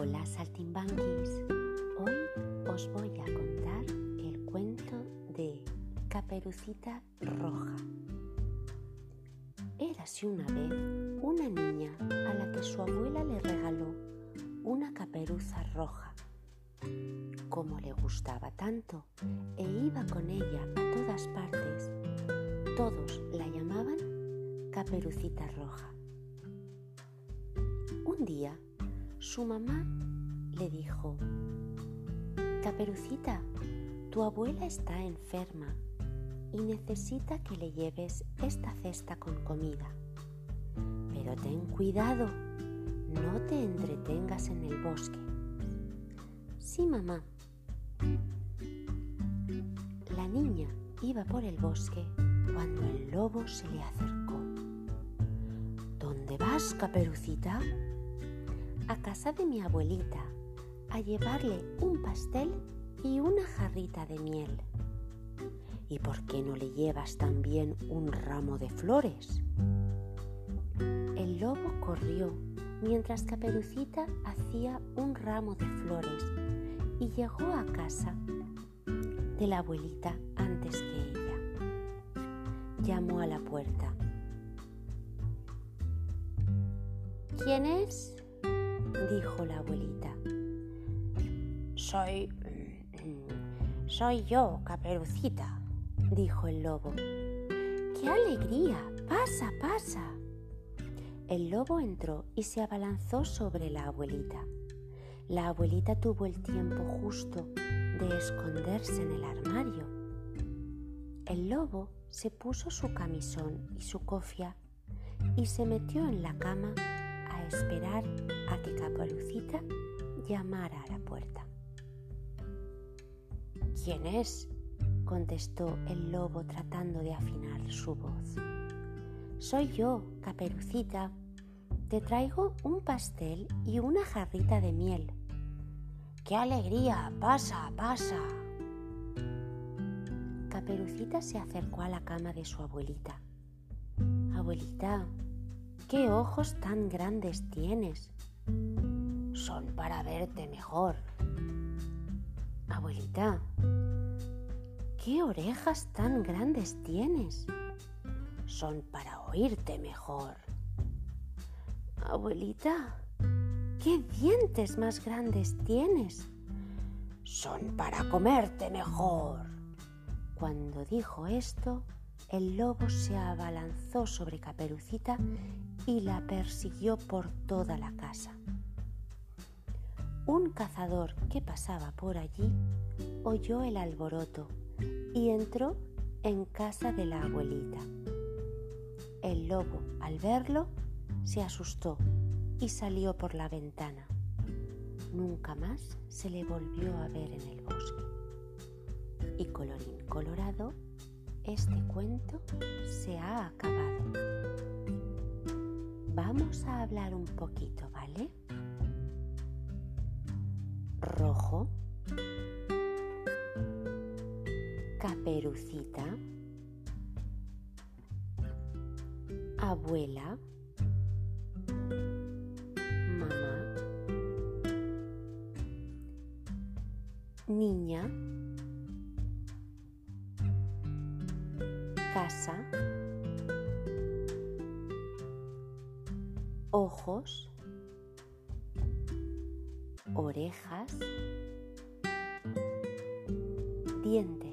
Hola saltimbanquis, hoy os voy a contar el cuento de Caperucita Roja. Érase una vez una niña a la que su abuela le regaló una caperuza roja. Como le gustaba tanto e iba con ella a todas partes, todos la llamaban Caperucita Roja. Un día su mamá le dijo, Caperucita, tu abuela está enferma y necesita que le lleves esta cesta con comida. Pero ten cuidado, no te entretengas en el bosque. Sí, mamá. La niña iba por el bosque cuando el lobo se le acercó. ¿Dónde vas, caperucita? A casa de mi abuelita, a llevarle un pastel y una jarrita de miel. ¿Y por qué no le llevas también un ramo de flores? El lobo corrió mientras Caperucita hacía un ramo de flores y llegó a casa de la abuelita antes que ella. Llamó a la puerta. ¿Quién es? Soy... soy yo, Caperucita, dijo el lobo. ¡Qué alegría! Pasa, pasa. El lobo entró y se abalanzó sobre la abuelita. La abuelita tuvo el tiempo justo de esconderse en el armario. El lobo se puso su camisón y su cofia y se metió en la cama a esperar a que Caperucita llamara a la puerta. ¿Quién es? contestó el lobo tratando de afinar su voz. Soy yo, Caperucita. Te traigo un pastel y una jarrita de miel. ¡Qué alegría! Pasa, pasa. Caperucita se acercó a la cama de su abuelita. Abuelita, ¿qué ojos tan grandes tienes? Son para verte mejor. Abuelita, ¿qué orejas tan grandes tienes? Son para oírte mejor. Abuelita, ¿qué dientes más grandes tienes? Son para comerte mejor. Cuando dijo esto, el lobo se abalanzó sobre Caperucita y la persiguió por toda la casa. Un cazador que pasaba por allí oyó el alboroto y entró en casa de la abuelita. El lobo, al verlo, se asustó y salió por la ventana. Nunca más se le volvió a ver en el bosque. Y colorín colorado, este cuento se ha acabado. Vamos a hablar un poquito, ¿vale? Caperucita, abuela, mamá, niña, casa, ojos, orejas, dientes.